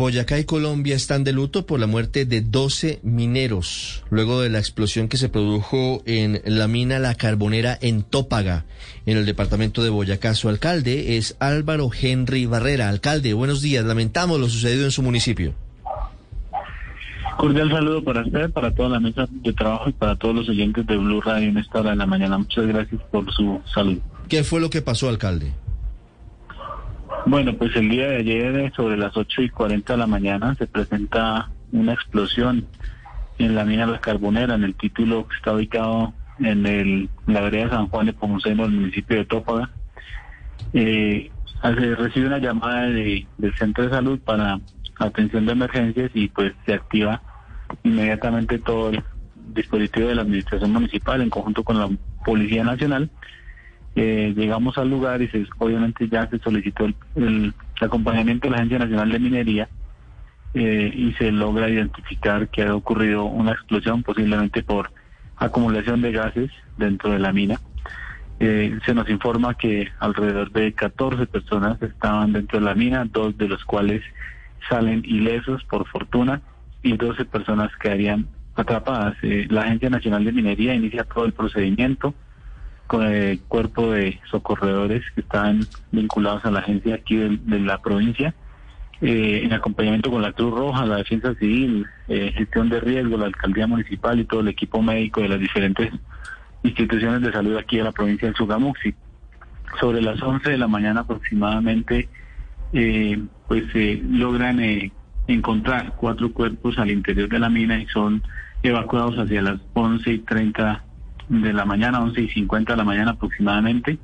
Boyacá y Colombia están de luto por la muerte de 12 mineros, luego de la explosión que se produjo en la mina La Carbonera en Tópaga, en el departamento de Boyacá. Su alcalde es Álvaro Henry Barrera. Alcalde, buenos días. Lamentamos lo sucedido en su municipio. Cordial saludo para usted, para toda la mesa de trabajo y para todos los oyentes de Blue Radio en esta hora de la mañana. Muchas gracias por su salud. ¿Qué fue lo que pasó, alcalde? Bueno, pues el día de ayer, eh, sobre las 8 y 40 de la mañana, se presenta una explosión en la mina La Carbonera, en el título que está ubicado en el, la vereda San Juan de Pomuceno, el municipio de Tópaga. Eh, se recibe una llamada de- del centro de salud para atención de emergencias y pues se activa inmediatamente todo el dispositivo de la administración municipal en conjunto con la Policía Nacional. Eh, llegamos al lugar y se, obviamente ya se solicitó el, acompañamiento de la Agencia Nacional de Minería eh, y se logra identificar que ha ocurrido una explosión posiblemente por acumulación de gases dentro de la mina. Eh, se nos informa que alrededor de 14 personas estaban dentro de la mina, dos de los cuales salen ilesos por fortuna y 12 personas quedarían atrapadas. Eh, la Agencia Nacional de Minería inicia todo el procedimiento cuerpo de socorredores que están vinculados a la agencia aquí de, la provincia, eh, en acompañamiento con la Cruz Roja, la Defensa Civil, eh, gestión de riesgo, la Alcaldía Municipal y todo el equipo médico de las diferentes instituciones de salud aquí de la provincia del Sugamuxi. Sobre las 11 de la mañana aproximadamente, eh, pues logran eh, encontrar cuatro cuerpos al interior de la mina y son evacuados hacia las 11 y 30 de la mañana, 11 y 50 de la mañana aproximadamente.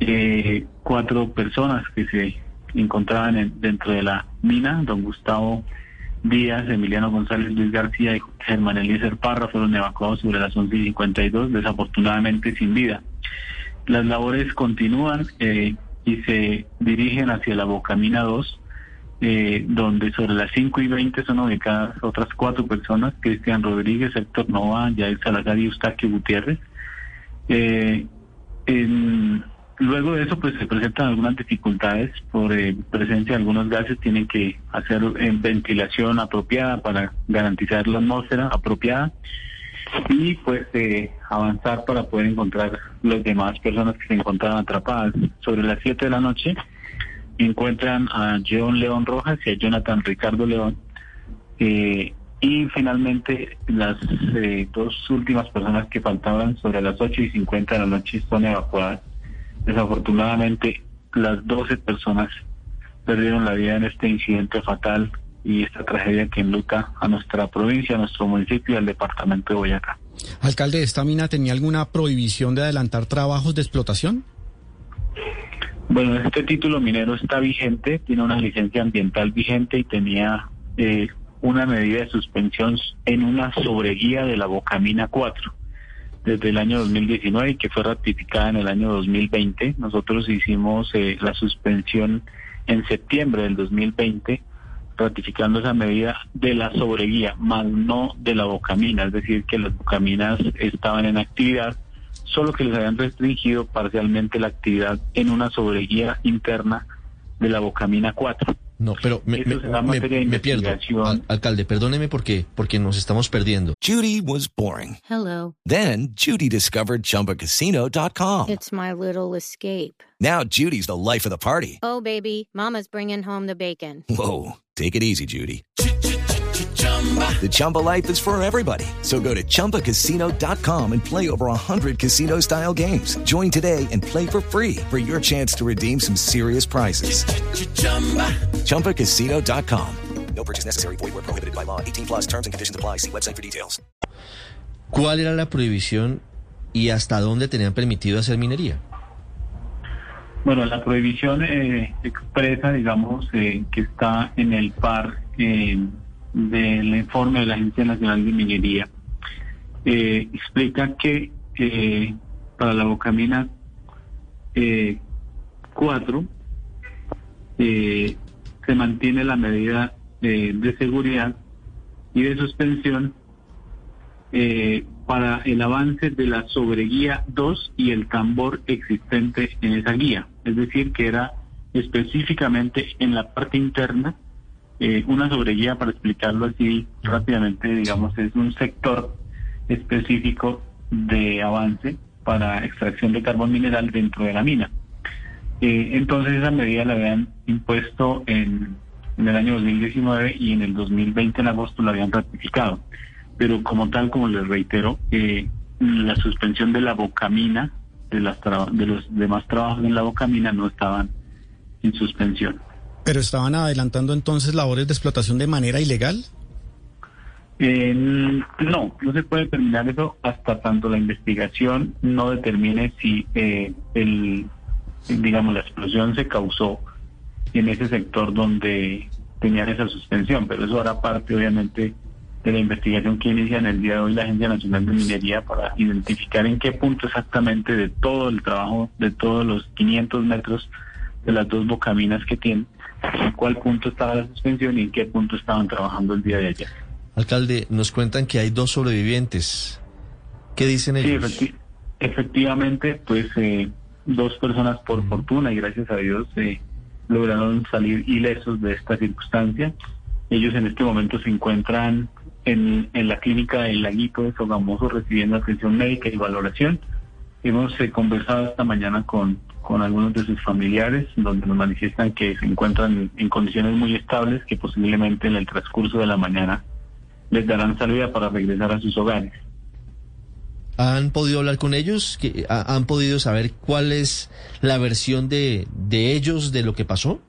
Eh, cuatro personas que se encontraban en- dentro de la mina, don Gustavo Díaz, Emiliano González, Luis García y Germán Eliezer Parra fueron evacuados sobre las 11 y 52, desafortunadamente sin vida. Las labores continúan eh, y se dirigen hacia la Bocamina 2, eh, donde sobre las 5 y 20 son ubicadas otras cuatro personas, Cristian Rodríguez, Héctor Nova, Yael Salazar y Eustaquio Gutiérrez. Eh, luego de eso, pues se presentan algunas dificultades por eh, presencia de algunos gases, tienen que hacer eh, ventilación apropiada para garantizar la atmósfera apropiada y pues eh, avanzar para poder encontrar las demás personas que se encontraban atrapadas. Sobre las 7 de la noche encuentran a John León Rojas y a Jonathan Ricardo León. eh, y finalmente las eh, dos últimas personas que faltaban sobre las 8 y 50 de la noche son evacuadas. Desafortunadamente las 12 personas perdieron la vida en este incidente fatal y esta tragedia que enluta a nuestra provincia, a nuestro municipio y al departamento de Boyacá. Alcalde, ¿esta mina tenía alguna prohibición de adelantar trabajos de explotación? Bueno, este título minero está vigente, tiene una licencia ambiental vigente y tenía eh, una medida de suspensión en una sobreguía de la Bocamina 4 desde el año 2019 y que fue ratificada en el año 2020. Nosotros hicimos eh, la suspensión en septiembre del 2020 ratificando esa medida de la sobreguía, más no de la bocamina, es decir, que las bocaminas estaban en actividad, solo que les habían restringido parcialmente la actividad en una sobreguía interna de la bocamina 4. No, pero me, me- me- me pierdo. Al- alcalde, perdóneme porque, porque nos estamos perdiendo. Judy was boring. Hello. Then Judy discovered ChumbaCasino.com. It's my little escape. Now Judy's the life of the party. Oh, baby, Mama's bringing home the bacon. Whoa, take it easy, Judy. The Chumba life is for everybody. So go to ChumbaCasino.com and play over 100 casino style games. Join today and play for free for your chance to redeem some serious prizes. ChumbaCasino.com. No purchase necessary. Void where prohibited by law. 18 plus terms and conditions apply. See website for details. ¿Cuál era la prohibición y hasta dónde tenían permitido hacer minería? Bueno, la prohibición eh, expresa, digamos, eh, que está en el par eh, del informe de la Agencia Nacional de Minería. Eh, explica que eh, para la bocamina 4 eh, se mantiene la medida eh, de seguridad y de suspensión eh, para el avance de la sobreguía 2 y el tambor existente en esa guía. Es decir, que era específicamente en la parte interna eh, una sobreguía, para explicarlo así rápidamente, digamos, es un sector específico de avance para extracción de carbón mineral dentro de la mina. Eh, entonces esa medida la habían impuesto en, en el año 2019 y en el 2020 en agosto la habían ratificado. Pero como tal, como les reitero, eh, la suspensión de la bocamina, de, las de los demás trabajos en la bocamina no estaban en suspensión. ¿Pero estaban adelantando entonces labores de explotación de manera ilegal? Eh, no, no se puede determinar eso hasta tanto la investigación no determine si eh, el, digamos, la explosión se causó en ese sector donde tenían esa suspensión, pero eso hará parte obviamente de la investigación que inicia en el día de hoy la Agencia Nacional de Minería para identificar en qué punto exactamente de todo el trabajo, de todos los 500 metros de las dos bocaminas que tienen, en cuál punto estaba la suspensión y en qué punto estaban trabajando el día de ayer. Alcalde, nos cuentan que hay dos sobrevivientes. ¿Qué dicen Sí, ellos? efecti- efectivamente, pues eh, dos personas por fortuna y gracias a Dios eh, lograron salir ilesos de esta circunstancia. Ellos en este momento se encuentran en, en la clínica del Laguito de Sogamoso recibiendo atención médica y valoración. Hemos eh, conversado esta mañana con, con algunos de sus familiares, donde nos manifiestan que se encuentran en condiciones muy estables, que posiblemente en el transcurso de la mañana les darán salida para regresar a sus hogares. ¿Han podido hablar con ellos? ¿Que- ha- ¿Han podido saber cuál es la versión de, de ellos de lo que pasó?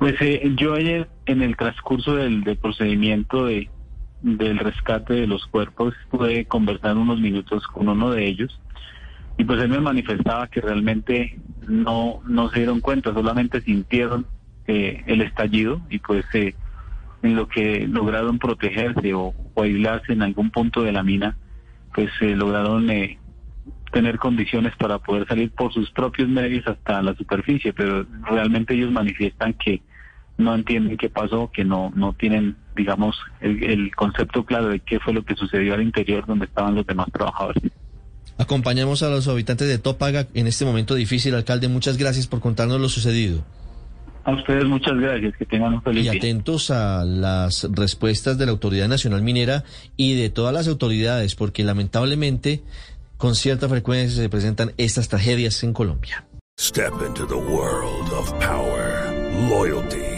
Pues eh, yo ayer en el transcurso del, del procedimiento de, del rescate de los cuerpos pude conversar unos minutos con uno de ellos y pues él me manifestaba que realmente no, no se dieron cuenta, solamente sintieron eh, el estallido y pues eh, en lo que lograron protegerse o, o aislarse en algún punto de la mina, pues eh, lograron eh, tener condiciones para poder salir por sus propios medios hasta la superficie, pero realmente ellos manifiestan que no entienden qué pasó, que no, no tienen, digamos, el, el concepto claro de qué fue lo que sucedió al interior donde estaban los demás trabajadores. Acompañamos a los habitantes de Tópaga en este momento difícil, alcalde. Muchas gracias por contarnos lo sucedido. A ustedes muchas gracias, que tengan un feliz Y día. atentos a las respuestas de la Autoridad Nacional Minera y de todas las autoridades, porque lamentablemente con cierta frecuencia se presentan estas tragedias en Colombia. Step into the world of power, loyalty,